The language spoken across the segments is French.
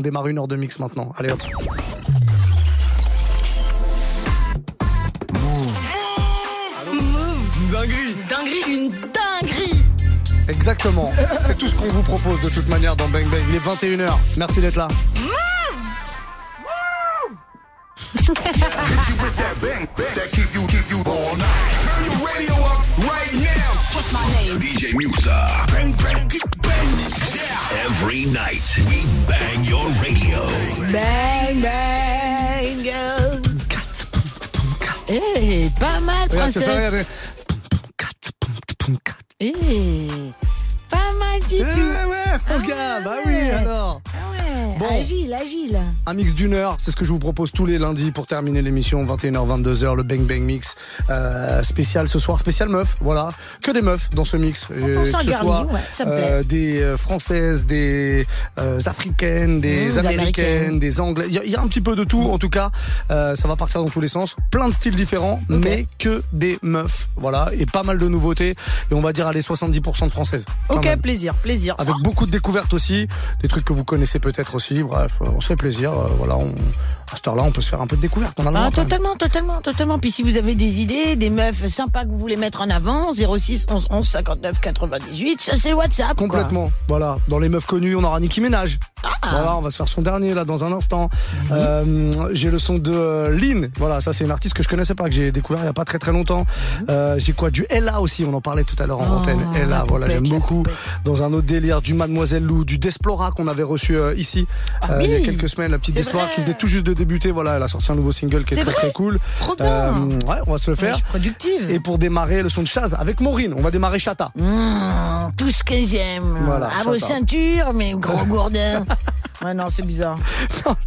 On démarre une heure de mix maintenant. Allez hop. Une dinguerie. Dinguerie, une dinguerie. Exactement. C'est tout ce qu'on vous propose de toute manière dans Bang Bang. Il est 21h. Merci d'être là. DJ Musa. Bang, bang, bang. Every night, we bang your radio. Bang, bang. Eh, pas mal, Regarde, ça fait princesse. rire. Eh, pas mal du Eh tout. ouais, mon gars, bah oui, ouais. alors. Bon. agile, agile. Un mix d'une heure, c'est ce que je vous propose tous les lundis pour terminer l'émission 21h 22h le Bang Bang Mix euh, spécial ce soir spécial meuf voilà. Que des meufs dans ce mix. Euh, que ce soit ouais, ça me euh, des euh, françaises des euh, africaines des Mmh, américaines des anglais. Il y, y a un petit peu de tout en tout cas. Euh, ça va partir dans tous les sens. Plein de styles différents mais que des meufs voilà. Et pas mal de nouveautés. Et on va dire allez 70% de françaises. Ok, même. plaisir, plaisir. Avec beaucoup de découvertes aussi, des trucs que vous connaissez peut-être aussi. Bref, euh, on se fait plaisir. euh, voilà, on, à cette heure-là, on peut se faire un peu de découverte. On a Ah, totalement, totalement, totalement. Puis si vous avez des idées, des meufs sympas que vous voulez mettre en avant, 06 11 11 59 98, ça c'est le WhatsApp. quoi. Complètement. Voilà. Dans les meufs connues, on aura Nicki Minaj. Voilà, on va se faire son dernier là dans un instant. Euh, j'ai le son de euh, Lynn. Voilà, ça c'est une artiste que je connaissais pas, que j'ai découvert il y a pas très très longtemps. Euh, j'ai quoi? Du Ella aussi, on en parlait tout à l'heure en Oh, antenne. Ella, la voilà, j'aime beaucoup. Dans un autre délire, du Mademoiselle Lou, du Desplora qu'on avait reçu ici Ah euh, il y a quelques semaines. La petite vrai. qui venait tout juste de débuter. Voilà, elle a sorti un nouveau single qui est, très très cool. Trop bien. Euh, ouais, on va se le Ouais, faire. productive. Et pour démarrer, le son de Chaz avec Maureen. On va démarrer Chata. Mmh, tout ce que j'aime. Voilà, à vos ceintures, mes gros gourdins. ouais, non, c'est bizarre.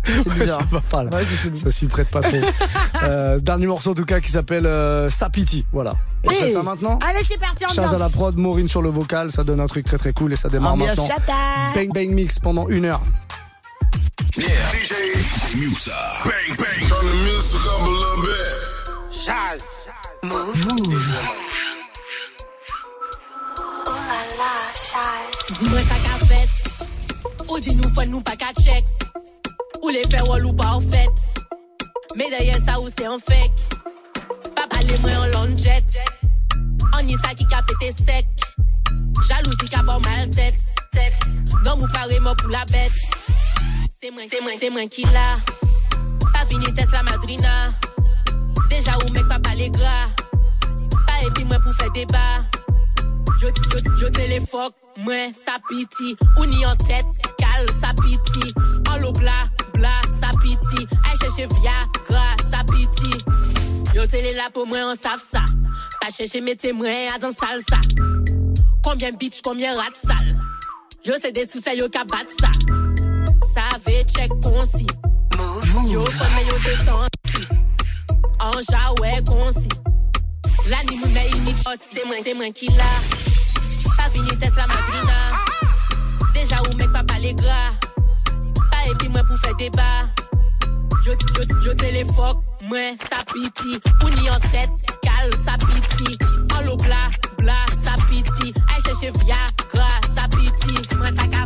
C'est Ouais, bizarre. ça va pas là. Ouais. Ça s'y prête pas trop. euh, dernier morceau en tout cas qui s'appelle euh, Sapiti. Voilà. On fait ça maintenant. Allez, c'est parti, Chaz à la prod, Maureen sur le vocal, ça donne un truc très très cool et ça démarre Ambiance maintenant. chata. Bang bang mix pendant une heure. Yeah. DJ, DJ Musa. Bang, bang. Turn the music up a little bit. Dis-moi ça qu'a fait. Ou dis-nous faut nous pas qu'à check. Ou les faire wall ou pas en fait. Mais derrière ça ou c'est un fake. Pas parler moi en long jet. On y ça qui a pété sec. Jalousie qui a bon mal tête. Non, mou paré moi pour la bête. C'est moi, qui l'a. Pas fini Tesla Madrina. Déjà ou mec pas parler gras. Pas épi moi pour faire débat. Yo, yo, yo téléphone, moi, ça piti. Ou ni en tête, cal, ça piti. En l'eau bla, bla, ça piti. Aïe, chercher Viagra, ça piti. Yo télé là pour moi, on savent ça. Pas chercher mes témoins à dans salsa. Combien bitch, combien rat sale. Yo, c'est des sous yo qui battent ça. Ça fait check concis. Yo, mais yo, c'est senti. En jaoué concis. L'anime mais unique, oh, c'est moi, c'est moi qui l'a. Pas fini Tesla Madrina. Déjà ou mec pas parler gras. Pas épi moi pour faire débat. Yo, yo, yo téléphone, moi ça piti. Ou ni en tête, cal ça piti. En l'eau bla, bla, ça piti. Aïe chercher Viagra, ça piti. Moi t'as qu'à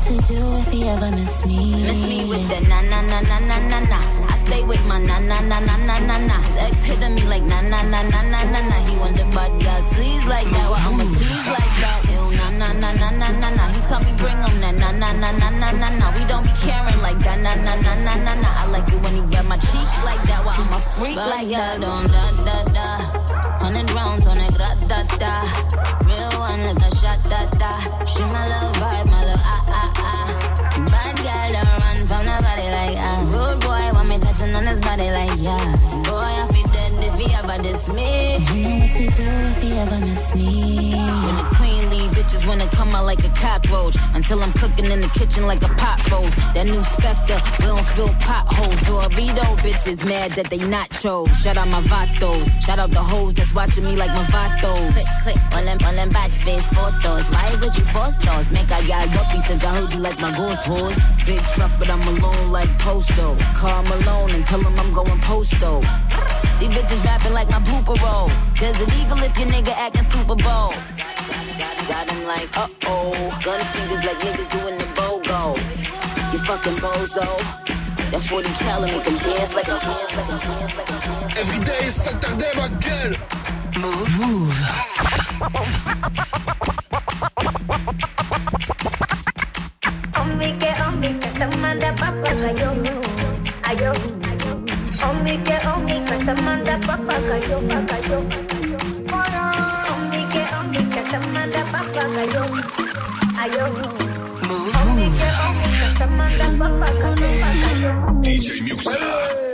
To do if he ever miss me. Miss me with the na na na na na na na. I stay with my na na na na na na na. His ex hitting me like na na na na na na na. He the bad guy sleaze like that. Well, I'ma tease like that on. Nah, nah, nah, nah, nah, nah, nah. He tell me bring him. Nah, nah, nah, nah, nah, nah, nah, nah. We don't be caring like that. Nah, nah, nah, nah, nah, nah. I like it when he rub my cheeks like that. Why I'm a freak but like that. On da, da, da. Hundred rounds on a gra, da, da. Real one like a shot, da, da. She my little vibe, my little ah, ah, ah. Bad girl don't run from nobody like ah. Rude boy want me touching on his body like yeah. Boy, I he ever diss me. You know what to do if he ever miss me. When the queen leave, bitches wanna come out like a cockroach. Until I'm cooking in the kitchen like a pot roast. That new Spectre, we don't fill potholes. Dorito bitches mad that they nachos. Shout out my vatos. Shout out the hoes that's watching me like my vatos. Click, click, all them, all them batch face photos. Why would you post those? Make I got guppy since I heard you like my ghost horse. Big truck, but I'm alone like Posto. Call Malone and tell him I'm going posto. These bitches rapping like my pooper roll. There's illegal if your nigga acting Super Bowl. Got him like, uh oh. Gun fingers like niggas doing the BOGO. You fucking bozo. That 40 cal make him dance like a dance like a dance like a dance. Every day, Saturday, ma gueule. Move, move. DJ Musa.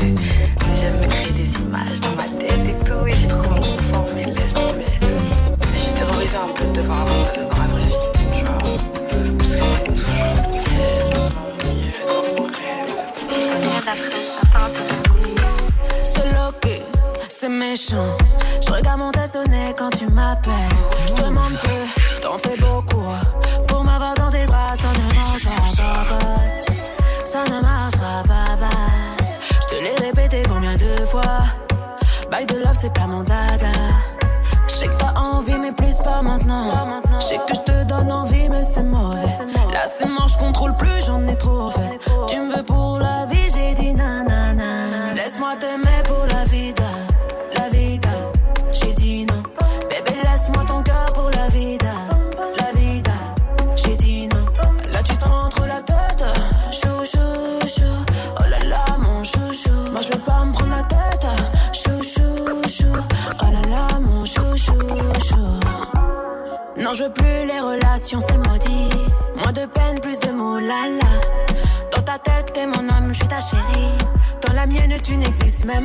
J'aime me créer des images dans ma tête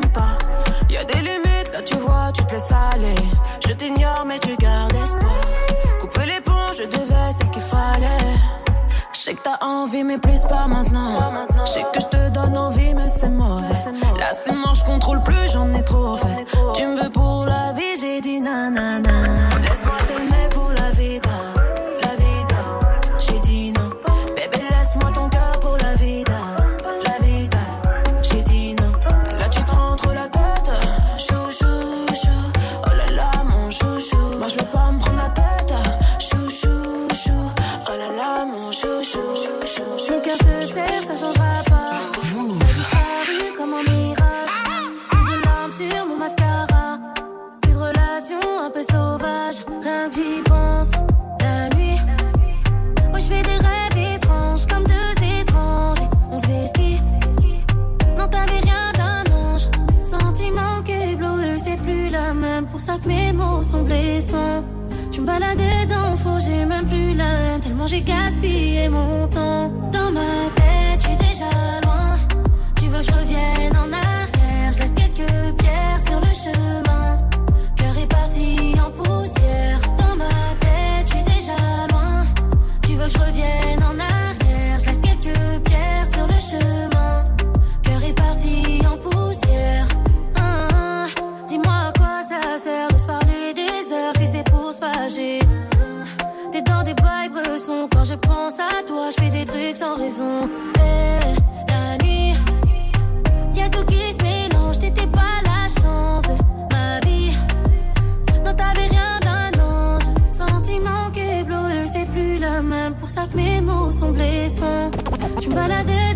t'aime. Y a des limites, là tu vois, tu te laisses aller. Je t'ignore, mais tu gardes espoir. Couper les ponts, je devais, c'est ce qu'il fallait. Je sais que t'as envie, mais plus pas maintenant. Je sais que je te donne envie, mais c'est mauvais. Là, c'est mort, je contrôle plus, j'en ai trop fait. mon ça changera pas. Comme un mirage. Sur mon mascara. Relation un peu sauvage. Rien pense. La nuit. Des rêves étranges comme deux. On. Non, t'avais rien d'un ange. C'est plus la même. Pour ça que mes mots sont blessants baladais d'infos, j'ai même plus la haine, tellement j'ai gaspillé mon temps dans ma sans raison. Eh, Et la nuit, y a tout qui se mélange. T'étais pas la chance ma vie. Non, t'avais rien d'un ange. Sentiment qui est bleu, c'est plus la même. Pour ça que mes mots sont blessants. Tu me baladais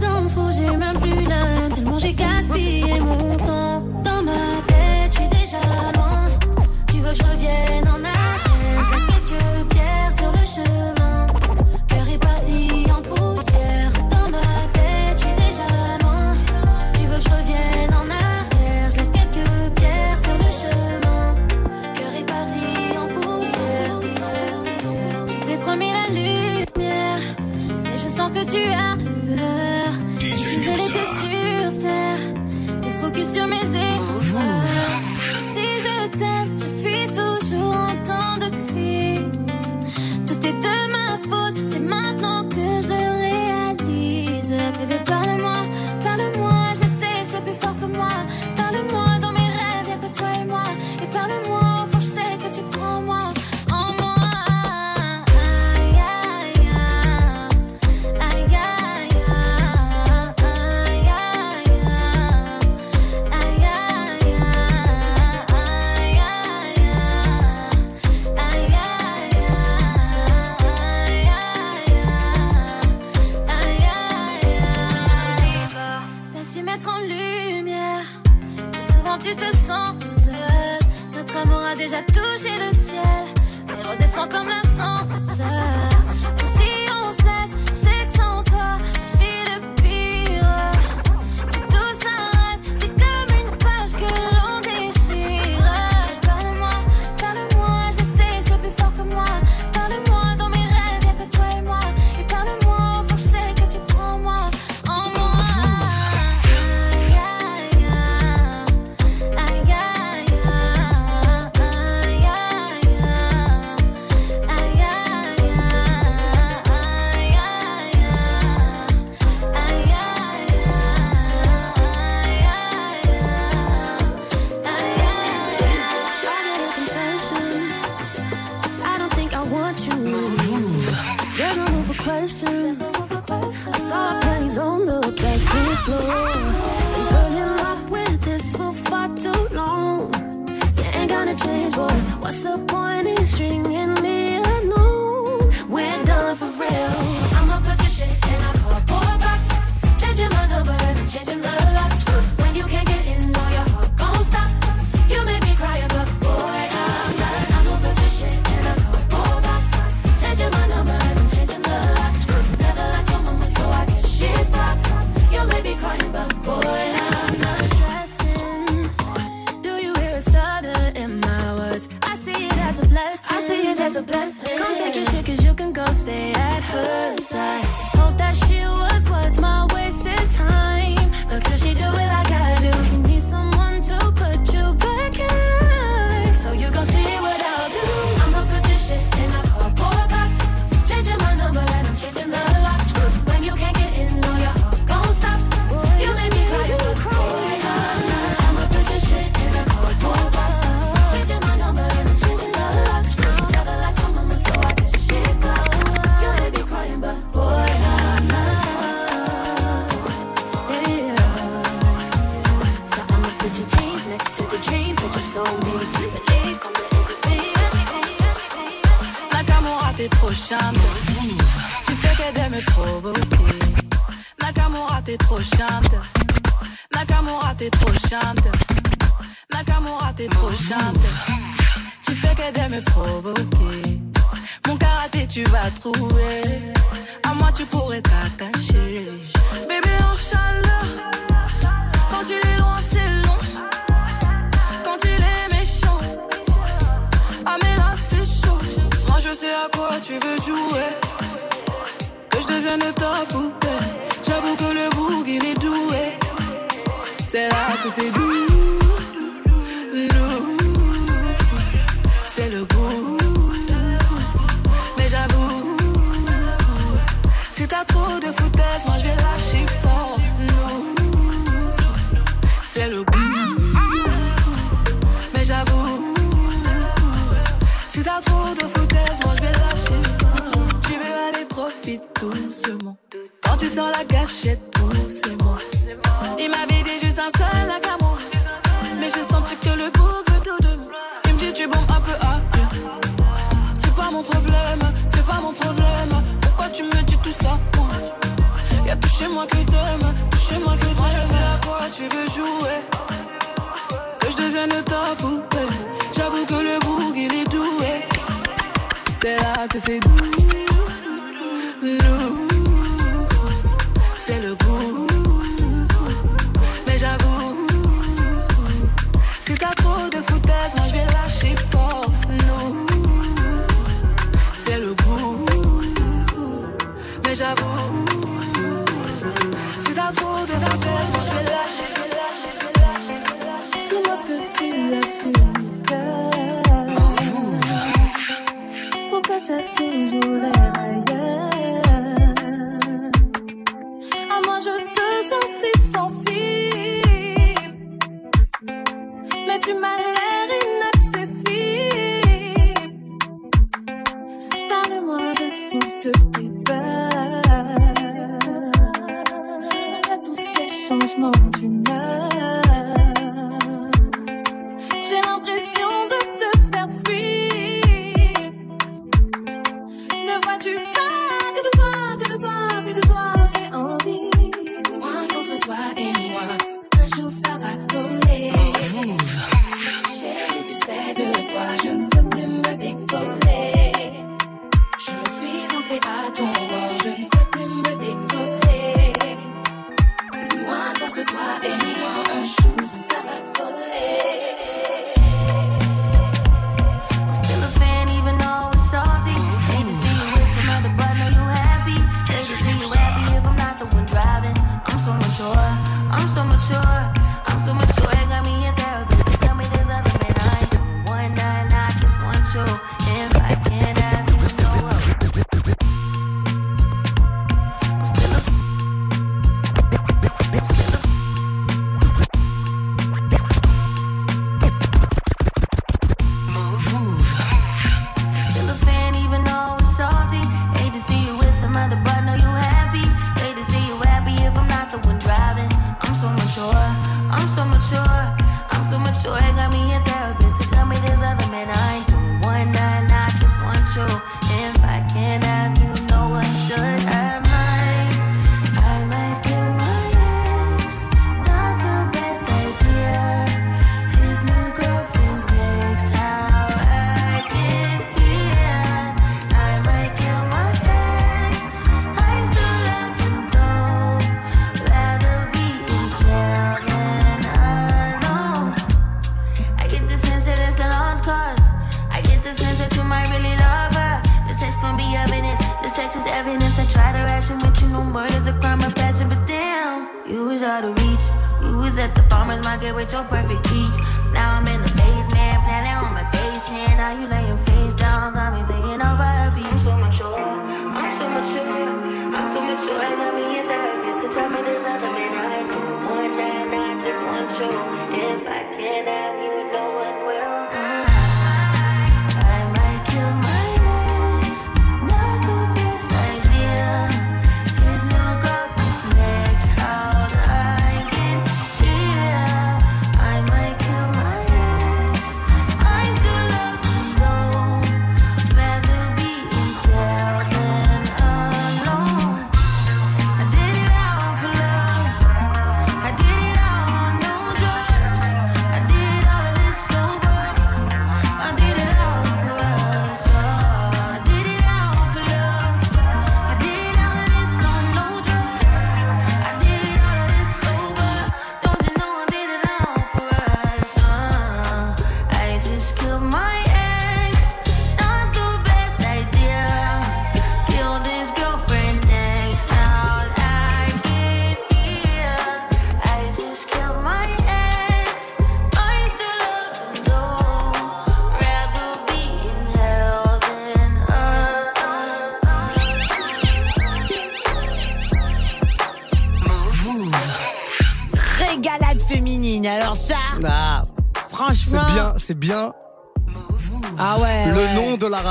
show if I can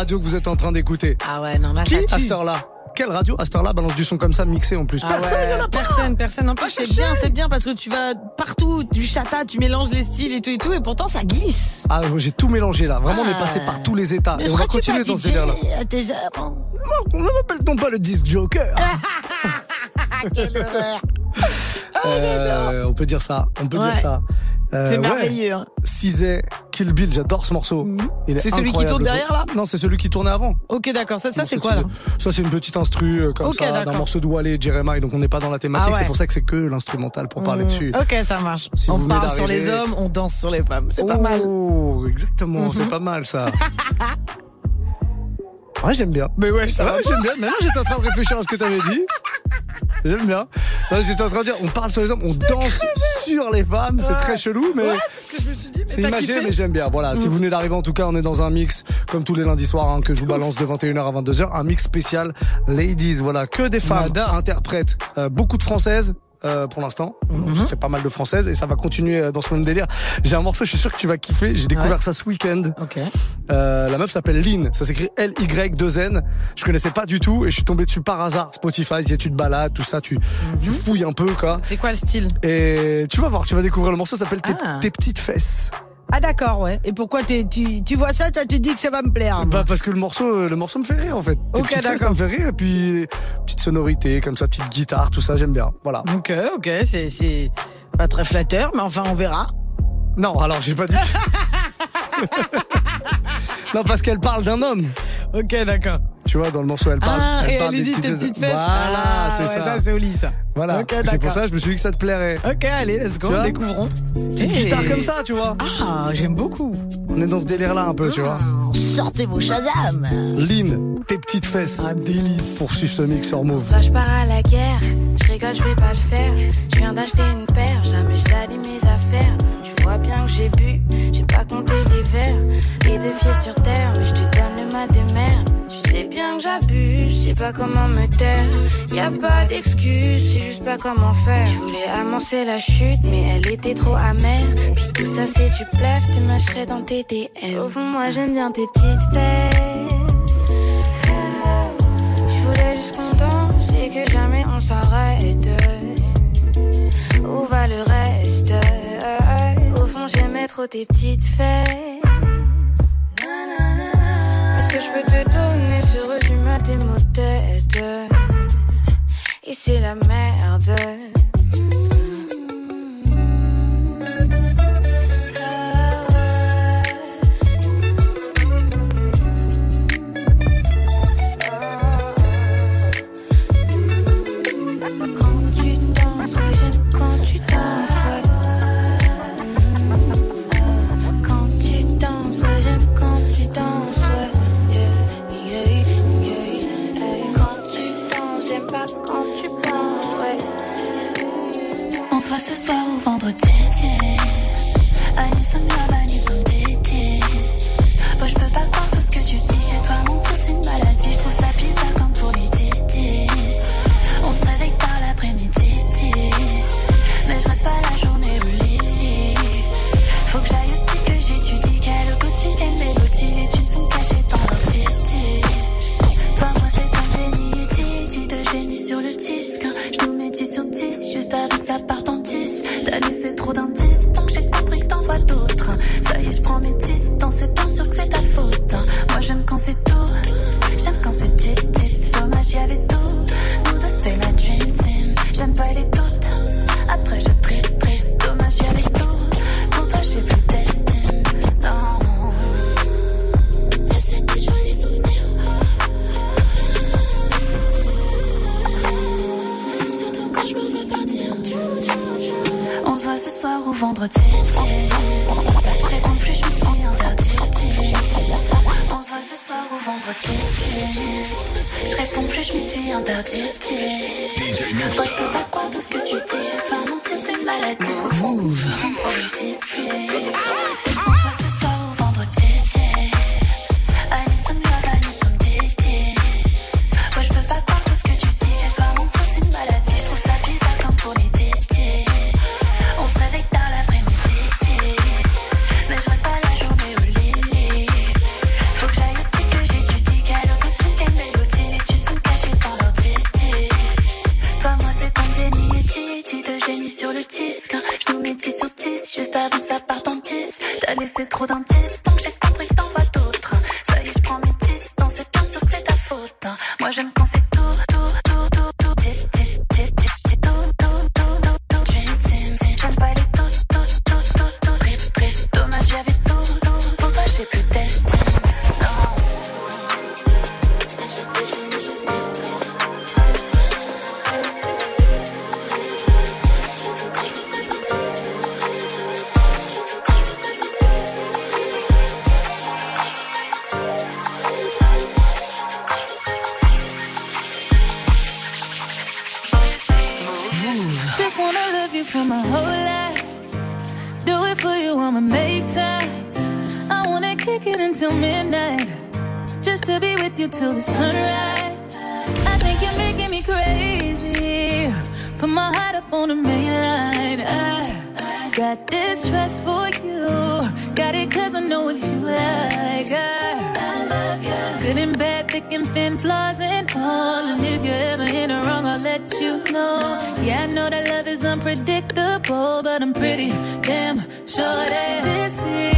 radio que vous êtes en train d'écouter. Ah ouais, non, là, Qui à cette heure-là? Quelle radio à cette heure-là balance du son comme ça mixé en plus? Ah Personne, ouais, y en a pas personne, personne. En plus, Va c'est bien, c'est bien parce que tu vas partout, du chata, tu mélanges les styles et tout et tout, et pourtant ça glisse. Ah, j'ai tout mélangé là. Vraiment, on est Ah. passé par tous les états. Mais Et on va continuer dans ce délire-là. On ne m'appelle-t-on pas le disque joker? Ah, quelle horreur. Euh, On peut dire ça. On peut Ouais. dire ça. Euh, C'est ouais. merveilleux. hein. Cizet, Kill Bill, j'adore ce morceau. Est C'est celui qui tourne derrière, là? Non, c'est celui qui tournait avant. Ok, d'accord. Ça, ça c'est quoi là? Ça, c'est une petite instru euh, comme Ok, ça, d'un morceau de Jeremiah, donc on n'est pas dans la thématique. Ah ouais. C'est pour ça que c'est que l'instrumental pour parler Mmh. dessus. Ok, ça marche. Si on parle sur les hommes, on danse sur les femmes. C'est pas mal. Oh, exactement, c'est pas mal ça. Ouais, j'aime bien. Mais ouais, ça Ouais, va. j'aime bien. Maintenant, j'étais en train de réfléchir à ce que t'avais dit. J'aime bien. J'étais en train de dire, on parle sur les hommes, on danse sur les femmes. C'est Ouais. très chelou, mais Ouais, c'est ce que je me suis dit. mais c'est imagé, mais j'aime bien. Voilà, si vous venez d'arriver, en tout cas, on est dans un mix, comme tous les lundis soirs, hein, que je vous balance de 21h à 22h, un mix spécial Ladies. Voilà, que des femmes Nada. interprètes, euh, beaucoup de françaises. Euh, pour l'instant, Mhm. fait pas mal de françaises et ça va continuer euh, dans ce même délire. J'ai un morceau, je suis sûr que tu vas kiffer. J'ai découvert Ouais. ça ce week-end. Ok. Euh, la meuf s'appelle Lynn, ça s'écrit L-Y-2-N. Je connaissais pas du tout et je suis tombé dessus par hasard. Spotify, y a tu te balades, tout ça, tu, Mhm. tu fouilles un peu, quoi. C'est quoi le style? Et tu vas voir, tu vas découvrir le morceau, ça s'appelle tes, Ah. Tes petites fesses. Ah d'accord, ouais. Et pourquoi t'es- tu, tu vois ça, toi tu dis que ça va me plaire Bah, parce que le morceau, le morceau me fait rire, en fait. Tes Ok, fesses, ça d'accord. me fait rire. Et puis, petite sonorité, comme ça, petite guitare, tout ça, j'aime bien. Voilà. Ok, ok, c'est- c'est pas très flatteur, mais enfin on verra. Non, alors, j'ai pas dit. non, parce qu'elle parle d'un homme. Ok, d'accord. Tu vois, dans le morceau, elle parle. Ah, et parle elle des dit tes petites fesses. Voilà, Ah, c'est ouais, ça. ça c'est au lit, ça. Voilà. Ok, c'est pour ça que je me suis dit que ça te plairait. Ok, allez, let's go, découvrons. Petite Hey. guitare comme ça, tu vois. Ah, j'aime beaucoup. On est dans ce délire-là un peu, tu vois. Sortez vos Shazam. Lynn, tes petites fesses. Un délice. Poursuis ce mix sur Move. Toi, je pars à la guerre. Je rigole, je vais pas le faire. Je viens d'acheter une paire. Jamais je mes affaires. Vois bien que j'ai bu. J'ai pas compté les verres. Les deux pieds sur terre. Mais je te donne le mal des mers. Tu sais bien que j'abuse. Je sais pas comment me taire. Y a pas d'excuse. C'est juste pas comment faire. Je voulais amorcer la chute. Mais elle était trop amère. Puis tout ça, c'est du bluff. Tu mâcherais dans tes DM. Au fond, moi, j'aime bien tes petites fesses. Trop tes petites fesses. Mais ce que je peux te donner se résume à tes mots. Et c'est la merde. On se voit ce soir ou vendredi. Je réponds plus, je me suis interdit. On se voit ce soir ou vendredi. Je réponds plus, je me suis interdit. Moi, je peux pas croire tout ce que tu dis? J'ai pas menti, c'est une maladie. Move. On se voit and flaws and all. And if you're ever in the wrong, I'll let you know. Yeah, I know that love is unpredictable, but I'm pretty damn sure that this is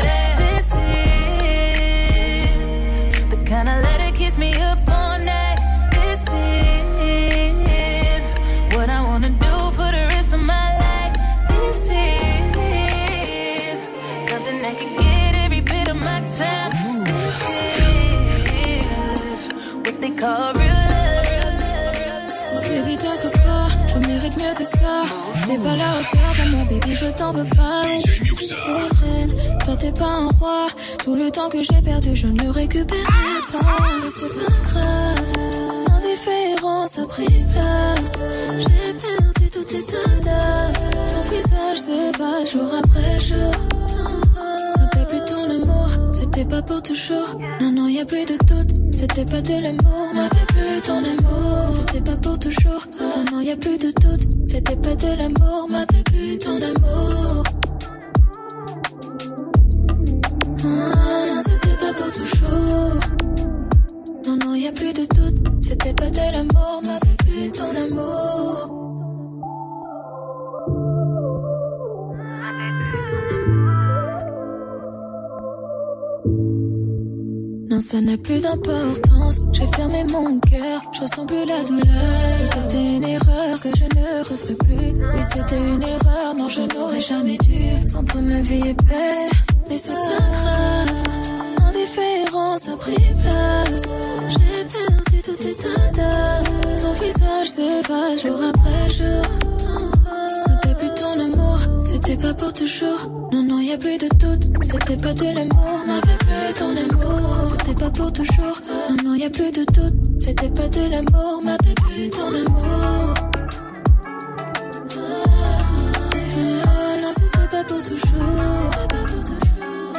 pas la hauteur pour moi, baby, je t'en veux pas. Reine, toi t'es pas un roi. Tout le temps que j'ai perdu, je ne le récupérerai pas. Mais c'est pas grave, l'indifférence a pris place. J'ai perdu tout état Ton visage s'efface jour après jour. C'était plus ton amour, c'était pas pour toujours. Non, non, y a plus de doute, c'était pas de l'amour, m'avait plus ton amour. C'était pas pour toujours, vraiment y a plus de doute. C'était pas de l'amour, m'avait plus ton amour. Ah, c'était pas pour toujours. Non, non, y a plus de doute. C'était pas de l'amour, m'avait plus ton amour. Ça n'a plus d'importance. J'ai fermé mon cœur, je ressens plus la douleur. C'était une erreur que je ne referai plus. Oui, c'était une erreur, non, je n'aurais jamais dû. Sans toi, ma vie est belle, mais c'est pas grave. Indifférence a pris place. J'ai perdu tout état. Ton visage s'efface jour après jour. Ça fait plus ton amour, c'était pas pour toujours. Non, non, y a plus de doute, c'était pas de l'amour. M'avait plus ton amour, c'était pas pour toujours. Non, non, y a plus de doute, c'était pas de l'amour. M'avait plus ton amour. Ah, non, c'était pas pour toujours.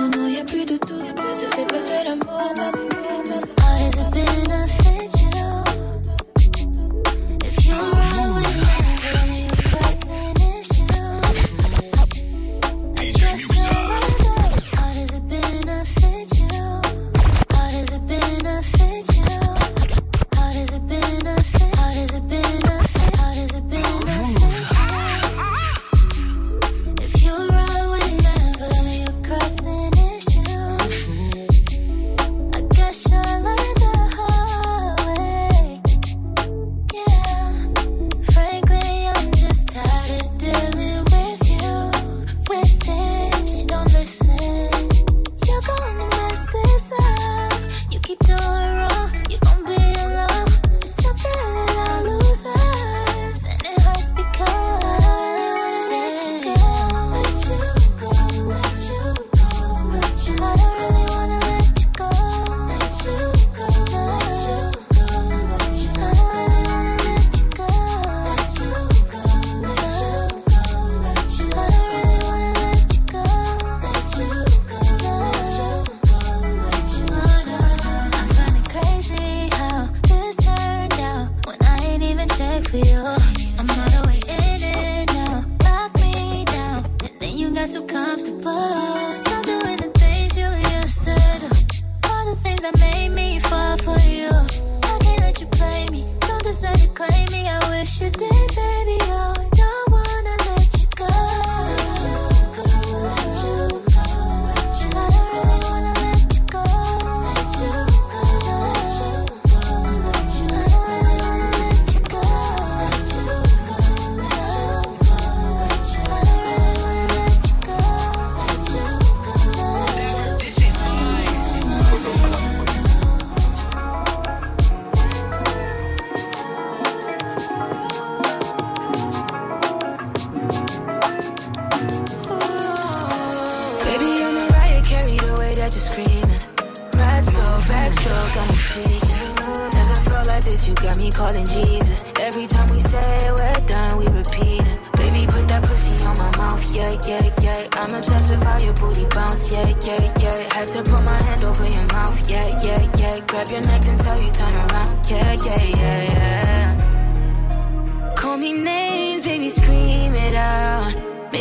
Non, non, y a plus de doute, c'était pas de l'amour.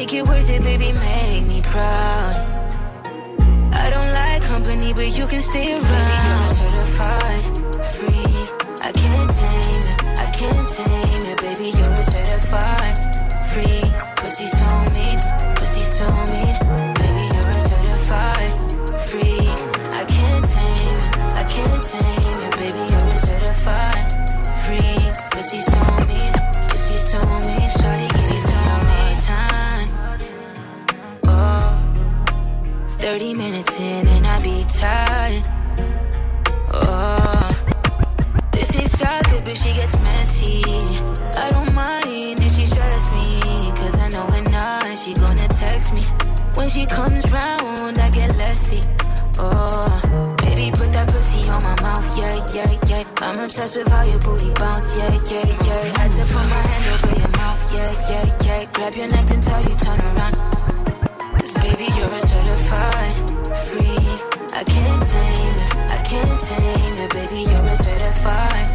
Make it worth it, baby, make me proud. I don't like company, but you can stay around. Baby, you're a certified freak. I can't tame it, I can't tame it. Baby, you're a certified freak. Pussy so mean, 30 minutes in and I be tired. Oh, this ain't soccer, but she gets messy. I don't mind if she stress me, cause I know when not, she gonna text me. When she comes round, I get lessy. Oh, baby, put that pussy on my mouth, yeah, yeah, yeah. I'm obsessed with how your booty bounce, yeah, yeah, yeah. Had to put my hand over your mouth, yeah, yeah, yeah. Grab your neck tell you turn around. Cause baby, you're a certified freak. I can't tame it, I can't tame it. Baby, you're a certified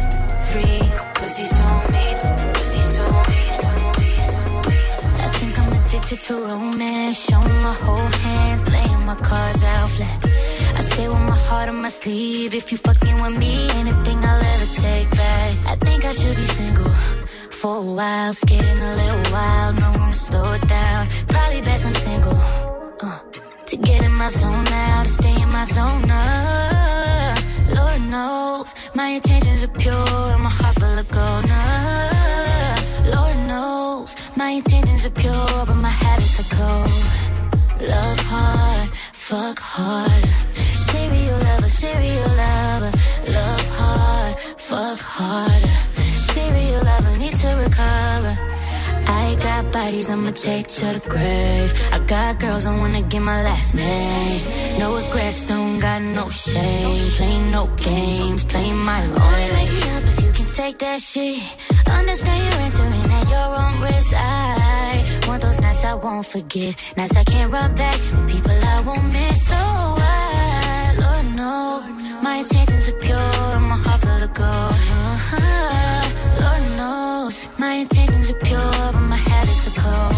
freak. Pussy so mean, pussy so mean, so mean, so mean. I think I'm addicted to romance. Showing my whole hands, laying my cards out flat. I stay with my heart on my sleeve. If you fucking with me, anything I'll ever take back. I think I should be single for a while. Skating a little wild, no room to slow it down. Probably best I'm single. Uh, to get in my zone now, to stay in my zone now. Lord knows my intentions are pure and my heart full of gold now. Lord knows my intentions are pure, but my habits are cold. Love hard, fuck hard. Serial lover, serial lover. Love hard, fuck hard. Got bodies I'ma take to the grave. I got girls I wanna give my last name. No regrets, don't got no shame. Play no games, play my role. Light me up if you can take that shit. Understand you're entering at your own risk. I want those nights I won't forget. Nights I can't run back. People I won't miss. So I, Lord knows, my intentions are pure and my heart full of gold. Uh-huh. My intentions are pure, but my habits are cold.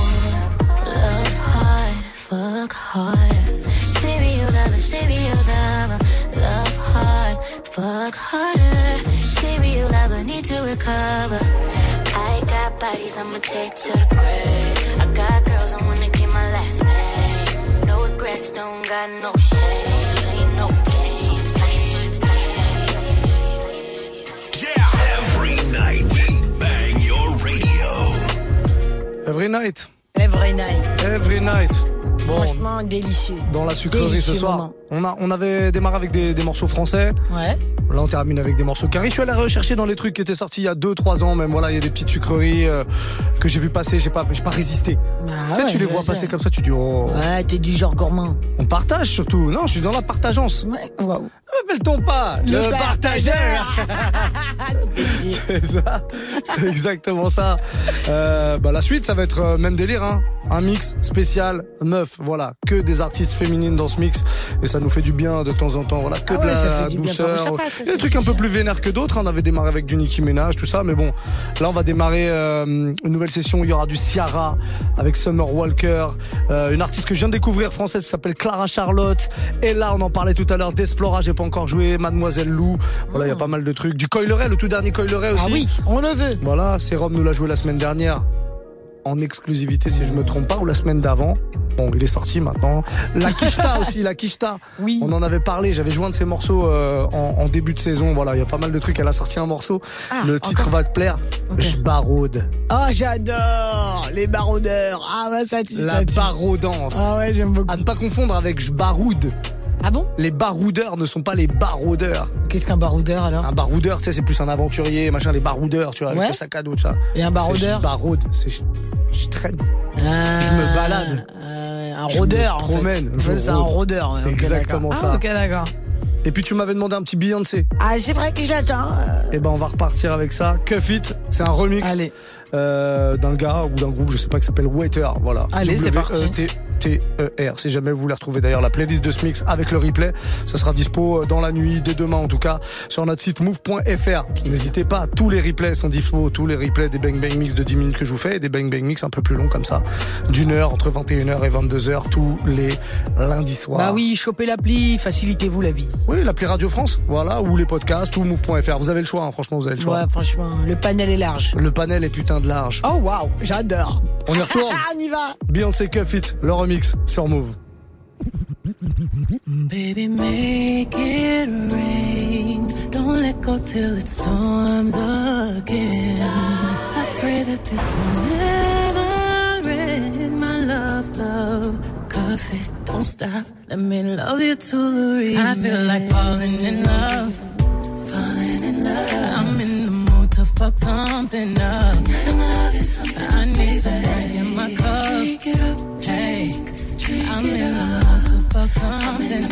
Love hard, fuck hard. Serial oh, lover, serial oh, lover. Love hard, fuck harder. Serial oh, lover, need to recover. I got bodies I'ma take to the grave. I got girls I wanna give my last name. No regrets, don't got no shame. Play no Every night. Every night. Every night. Bon, Franchement, délicieux. dans la sucrerie ce soir, moment. on, a, on avait démarré avec des, des morceaux français. Ouais. Là, on termine avec des morceaux carrés. Je suis allé rechercher dans les trucs qui étaient sortis il y a 2-3 ans, même. Voilà, il y a des petites sucreries euh, que j'ai vu passer. J'ai pas, j'ai pas résisté. Bah tu sais, ouais, tu les vois sais. passer comme ça, tu dis, oh. Ouais, t'es du genre gourmand. On partage surtout. Non, je suis dans la partageance. Ouais, waouh. M'appelle-t-on pas le, partageur C'est ça. C'est exactement ça. Euh, bah, la suite, ça va être euh, même délire. Hein. Un mix spécial meuf. Voilà. Que des artistes féminines dans ce mix. Et ça nous fait du bien de temps en temps. Voilà. Que Ah de ouais, la bien douceur. passe, Il y a des trucs un peu plus vénères que d'autres. hein. On avait démarré avec du Nicki Minaj, tout ça. Mais bon, là, on va démarrer euh, une nouvelle session. Il y aura du Ciara avec Summer Walker. euh, une artiste que je viens de découvrir française qui s'appelle Clara Charlotte. Et là, on en parlait tout à l'heure d'Esplora. J'ai pas encore joué. Mademoiselle Lou. Voilà, il y a pas mal de trucs. Du Coileret, le tout dernier Coileret aussi. Ah oui, on le veut. Voilà, Serum nous l'a joué la semaine dernière en exclusivité si je me trompe pas ou la semaine d'avant. Bon, il est sorti maintenant. La Kishta aussi, la Kishta. Oui. On en avait parlé, j'avais joué un de ses morceaux euh, en, en début de saison. Voilà, il y a pas mal de trucs. Elle a sorti un morceau. Ah, Le titre encore va te plaire. Ok. Je baraude. Oh, j'adore les baroudeurs. Ah ouais, ça tue, La ça tue. baroudance. Ah ouais, j'aime beaucoup. À ne pas confondre avec je baroude. Ah bon Les baroudeurs ne sont pas les baroudeurs. Qu'est-ce qu'un baroudeur alors Un baroudeur, tu sais, c'est plus un aventurier, machin, les baroudeurs, tu vois, avec le sac à dos, tout ça. Et un baroudeur Je baraude, c'est je- traîne. Ah, Je me balade. euh, un Je me rôdeur. en fait. promène, C'est un rôde. rôdeur. Exactement ça. Ah, ok, d'accord. Et puis tu m'avais demandé un petit Beyoncé. Ah, c'est vrai que je l'attends. euh. Et ben on va repartir avec ça. Cuff It, c'est un remix Allez. euh, d'un gars ou d'un groupe, je sais pas, qui s'appelle Waiter. Voilà. Allez, c'est parti. W-E-T-T-E-R. Si jamais vous voulez retrouver d'ailleurs la playlist de ce mix avec le replay, ça sera dispo dans la nuit, dès demain en tout cas, sur notre site move.fr. N'hésitez pas, tous les replays sont dispo, tous les replays des Bang Bang Mix de 10 minutes que je vous fais, et des Bang Bang Mix un peu plus longs comme ça, d'une heure, entre 21h et 22h, tous les lundis soirs. Bah oui, chopez l'appli, facilitez-vous la vie. Oui, l'appli Radio France, voilà, ou les podcasts, ou move.fr. Vous avez le choix, hein, franchement, vous avez le choix. Ouais, franchement, le panel est large. Le panel est putain de large. Oh waouh, j'adore. On y retourne. On y va. Beyoncé Cuff It, le remix sur Move. Baby, make it rain. Don't let go till it storms again. I pray that this will never end. My love, love, coffee, don't stop. Let me love you to the end. I feel like falling in love. Falling in love. I'm in the mood to fuck something up. Something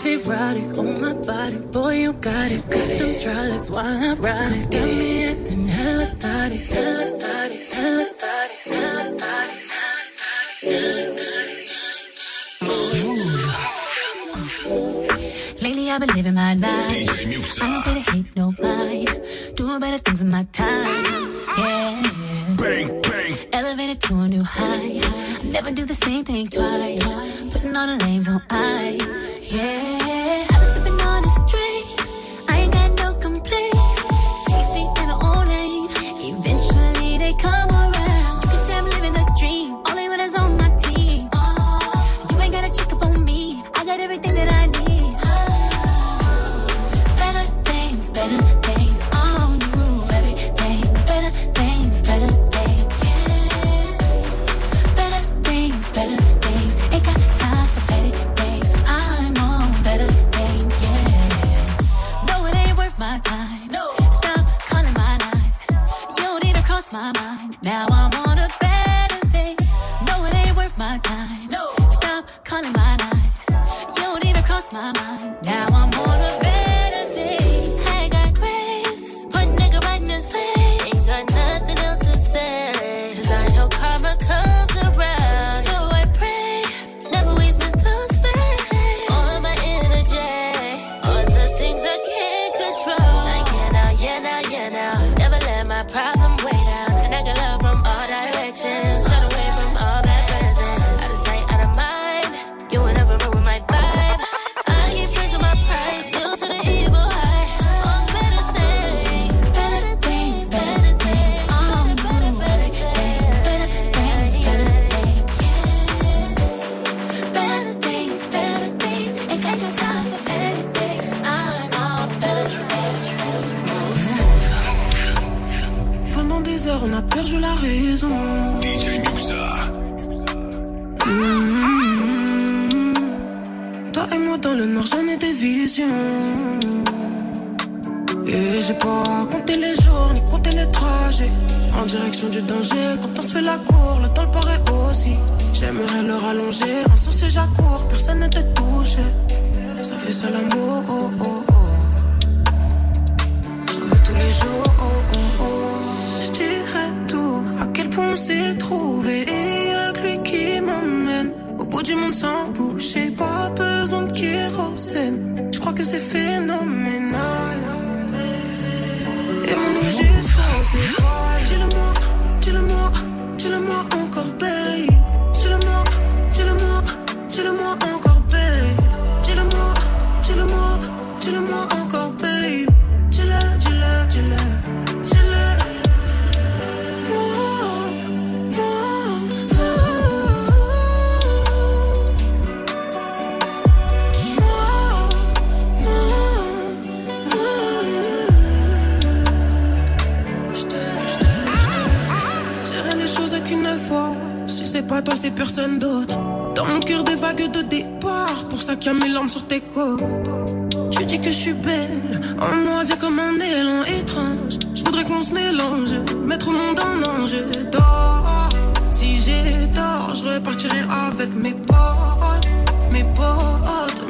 It's erotic on my body, boy, you got it. Got them trolleys while I ride it. Got me acting hella thotties, hella thotties, hella thotties, hella thotties. Lately I've been living my life. I don't pay to hate nobody. Doing better things with my time. Yeah. Bang, bang. Elevated to a new height. Never do the same thing twice. Putting all the names on ice yeah.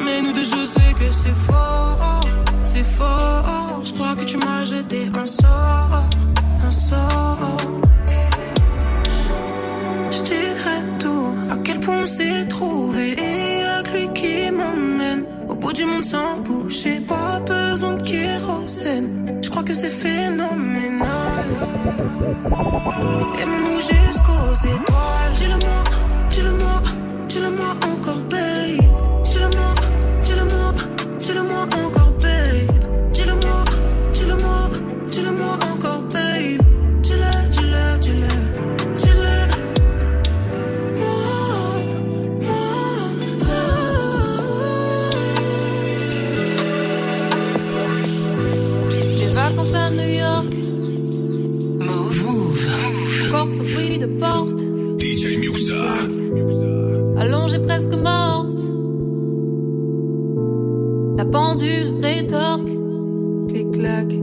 Mais nous deux, je sais que c'est fort, c'est fort. Je crois que tu m'as jeté un sort, un sort. Je dirais tout, à quel point on s'est trouvé. Et à lui qui m'emmène au bout du monde sans boucher. Pas besoin de kérosène. Je crois que c'est phénoménal. Aime-nous jusqu'aux étoiles. Dis-le-moi, dis-le-moi, dis-le-moi encore. pendule rétorque, clic-clac.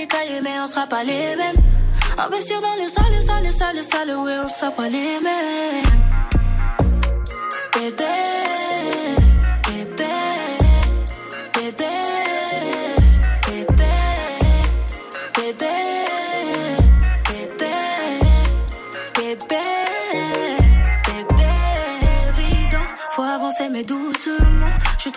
décalé, mais on sera pas les mêmes. Investir dans les salles, les salles, les salles, les salles, ouais, on sera pas les mêmes. Bébé.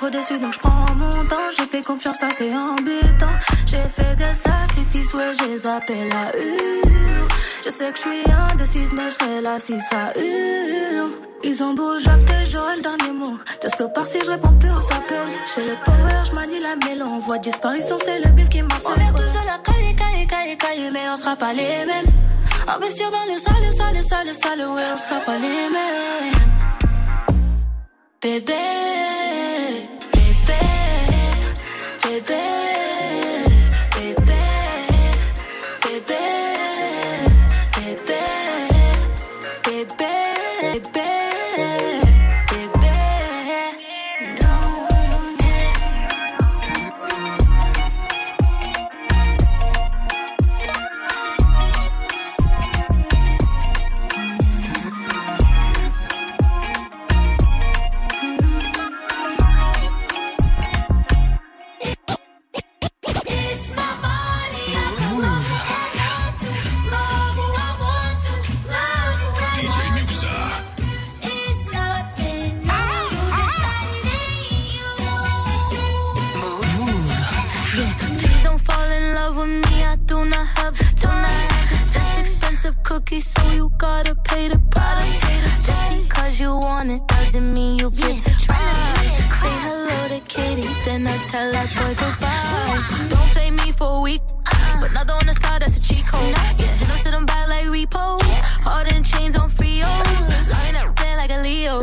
trop déçu donc je prends mon temps. J'ai fait confiance à ces embêtants. J'ai fait des sacrifices, ouais, j'ai zappé la hurle. Je sais que je suis indécise, mais je serai là si ça hurle. Ils ont beau jacter Joël, dernier mot. J'explose par si je réponds plus aux appels. Chez le power, je manie la mêle. On voit disparition, c'est le but qui m'a On est tous à la caille, caille, caille, caille, mais on sera pas les mêmes. Investir dans le sale, sale, sale, sale, ouais, on sera pas les mêmes bébé, bébé, bébé. guilty, so you gotta pay the price. Just because you want it doesn't mean you get to try. Say hello to Kitty, then I tell that boy goodbye. Don't play me for a week, but another on the side that's a cheat code. Yeah, and I'm sitting back like repo, hard in chains on Frio, lying up there like a Leo.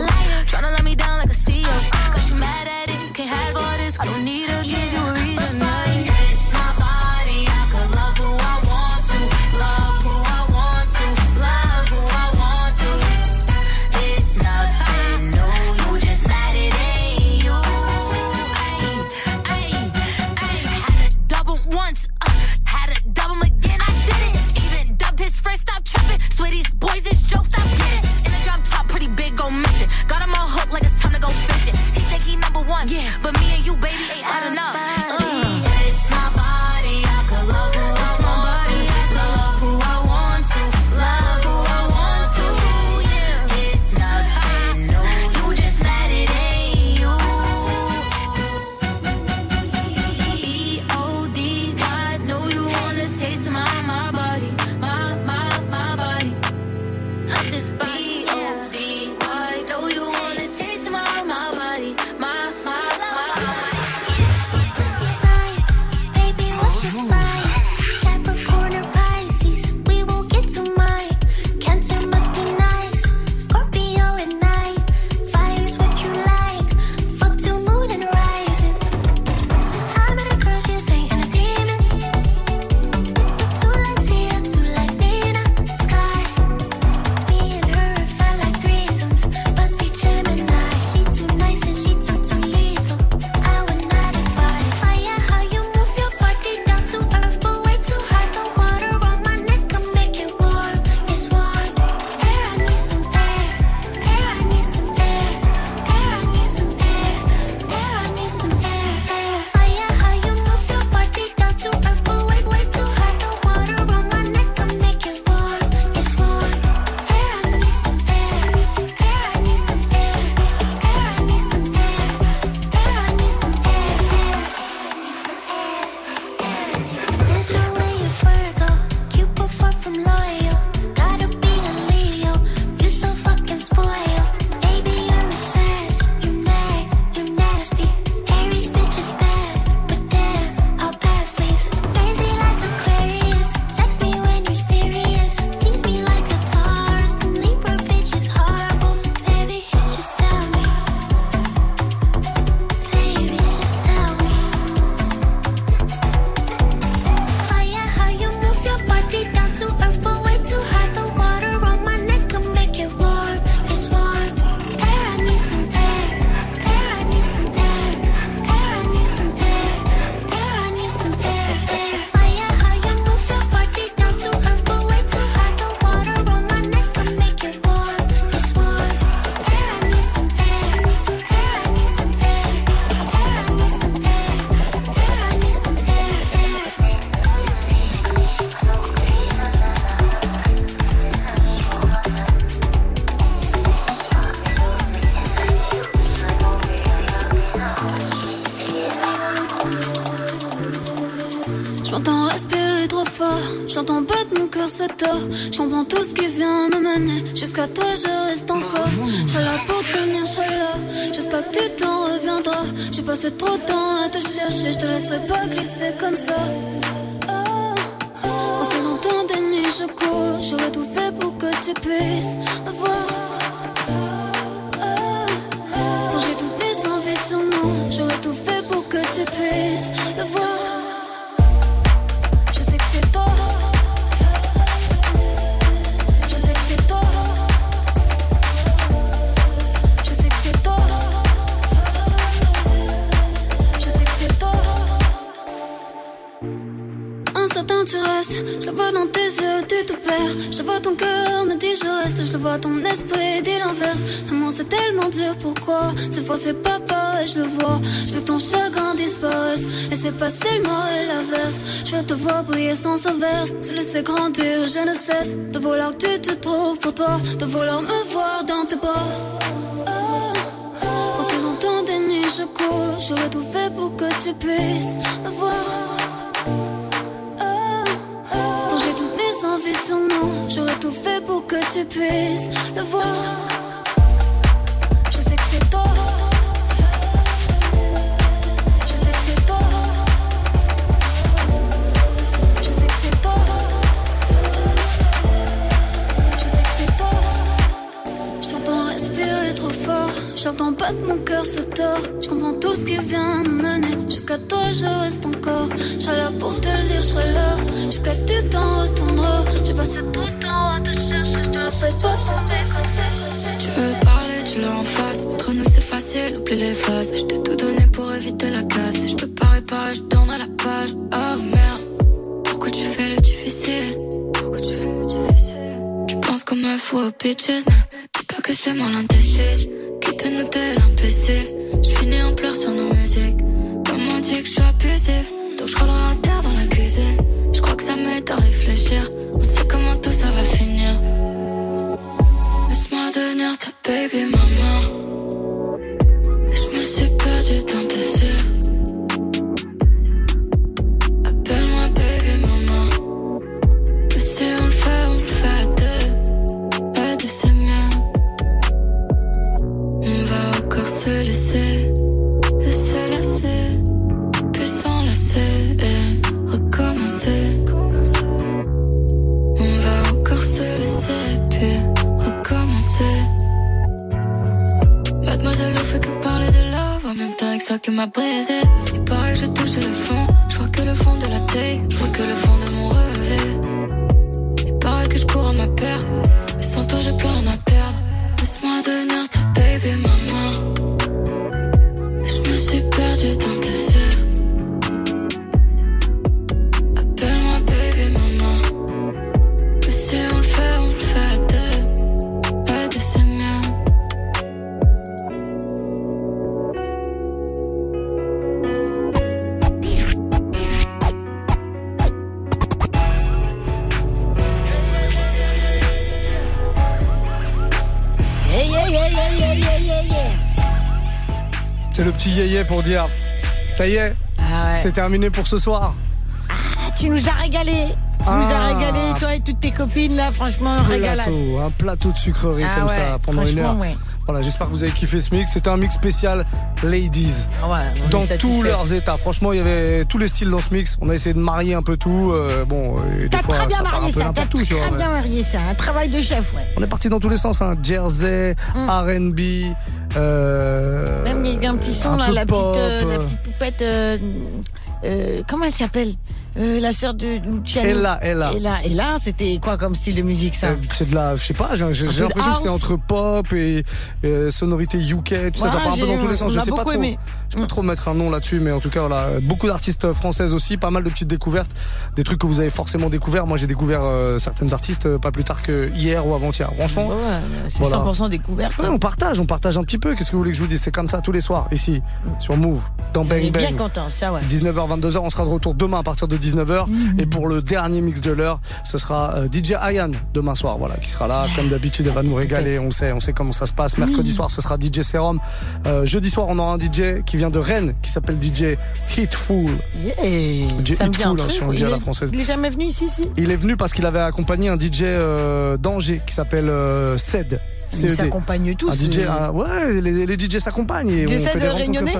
J'ai passé trop de temps à te chercher. Je te laisserai pas glisser comme ça. Ah, Pensez dans ton déni, je cours. J'aurais tout fait pour que tu puisses me voir. Je vois ton cœur me dit je reste, je le vois ton esprit dit l'inverse. L'amour c'est tellement dur, pourquoi? Cette fois c'est pas pareil, je le vois. Je veux que ton chagrin disparaisse, et c'est pas seulement et l'inverse. Je veux te voir briller sans inverse, se laisser grandir, je ne cesse de vouloir que tu te trouves pour toi, de vouloir me voir dans tes bras. Quand c'est dans ton déni, je cours, j'aurais tout fait pour que tu puisses me voir. J'aurais tout fait pour que tu puisses le voir. J'entends pas que mon cœur se tord. Je comprends tout ce qui vient me mener. Jusqu'à toi, je reste encore. Je là pour te le dire, je là. Jusqu'à que tu t'en retourneras. J'ai passé trop de temps à te chercher. Je te laisserai pas tomber comme ça. Si tu veux parler, tu l'as en face. Entre nous, c'est facile, oublie les phases. Je t'ai tout donné pour éviter la casse. Si je peux pas réparer, je la page. Ah merde, pourquoi tu fais le difficile? Pourquoi tu fais le difficile? Tu penses comme un fou aux bitches, pas que c'est moi l'indécise. Qui de nous t'es l'imbécile? C'est terminé pour ce soir. Ah, tu nous as régalé. Tu nous as Ah. régalé, toi et toutes tes copines, là, franchement, régalade. Un plateau de sucreries Ah comme ouais, ça pendant une heure. ouais. Voilà, j'espère que vous avez kiffé ce mix. C'était un mix spécial ladies. Ah ouais, dans tous leurs états. Franchement, il y avait tous les styles dans ce mix. On a essayé de marier un peu tout. euh, bon, euh, des fois, très bien ça marié ça, t'as très ouais. bien marié ça. Un travail de chef, ouais. On est parti dans tous les sens, hein. Jersey, R&B, euh, Mm. Même il y a un petit son, un là, la petite, euh, la euh, petite poupette. Euh, comment elle s'appelle? Euh, La sœur de Luciano. Ella, Ella. Ella, Ella, c'était quoi comme style de musique, ça euh, c'est de la, je sais pas, j'ai l'impression que c'est entre pop et euh, sonorité UK, tout ça, ça Ouais, part un peu dans tous les sens. Je sais pas trop, aimé. je peux pas trop mettre un nom là-dessus, mais en tout cas, voilà, beaucoup d'artistes françaises aussi, pas mal de petites découvertes, des trucs que vous avez forcément découvert. Moi, j'ai découvert euh, certaines artistes pas plus tard que hier ou avant-hier. Franchement, Ouais, c'est Voilà. 100% découverte. Ouais, on partage, on partage un petit peu. Qu'est-ce que vous voulez que je vous dise? C'est comme ça tous les soirs, ici, sur Move, dans Bang est bien Bang. content, ça, ouais. 19h, 22h, on sera de retour demain à partir de 19h. Et pour le dernier mix de l'heure, ce sera euh, DJ Ayan demain soir, voilà, qui sera là. Comme d'habitude, elle va nous régaler. On sait, on sait comment ça se passe. Mercredi soir, ce sera DJ Serum. Euh, jeudi soir, on aura un DJ qui vient de Rennes, qui s'appelle DJ Hitful. Yeah. DJ Ça me Hitful, hein, si on le dit il à la est- française. Il est jamais venu ici, ici Il est venu parce qu'il avait accompagné un DJ euh, d'Angers qui s'appelle euh, Ced. Ils s'accompagnent tous. Un DJ, un- ouais, les, les DJ s'accompagnent. DJ rencontres réunionnais.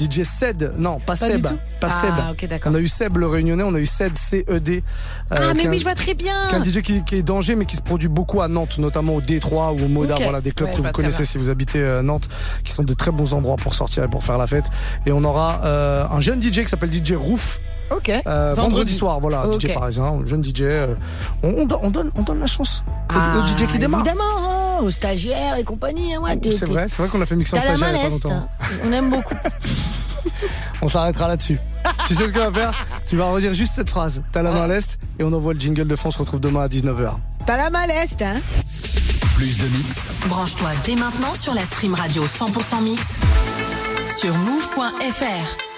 DJ Ced, non, pas, Pas Seb. Pas Ah, Seb. On a eu Seb le réunionnais, on a eu Ced, C-E-D. Ah, euh, qui mais un- je vois très bien. qui est un DJ qui, qui est d'Angers, mais qui se produit beaucoup à Nantes, notamment au Détroit ou au Moda, voilà, des clubs Ouais, que vous connaissez si vous habitez euh, Nantes, qui sont de très bons endroits pour sortir et pour faire la fête. Et on aura euh, un jeune DJ qui s'appelle DJ Roof. Ok. Euh, vendredi. Vendredi. soir, voilà. DJ parisien, jeune DJ. euh, on, on on donne, on donne la chance au, Ah, au DJ qui démarre. Évidemment, hein, aux stagiaires et compagnie. hein, ouais, C'est vrai, c'est vrai qu'on a fait mixer un stagiaire il y a pas longtemps. On aime beaucoup. On s'arrêtera là-dessus. tu sais ce qu'on va faire? Tu vas redire juste cette phrase. T'as la main à l'est et on envoie le jingle de. On se retrouve demain à 19h. T'as la main leste, hein? Plus de mix, Branche-toi dès maintenant sur la stream radio 100% mix sur move.fr.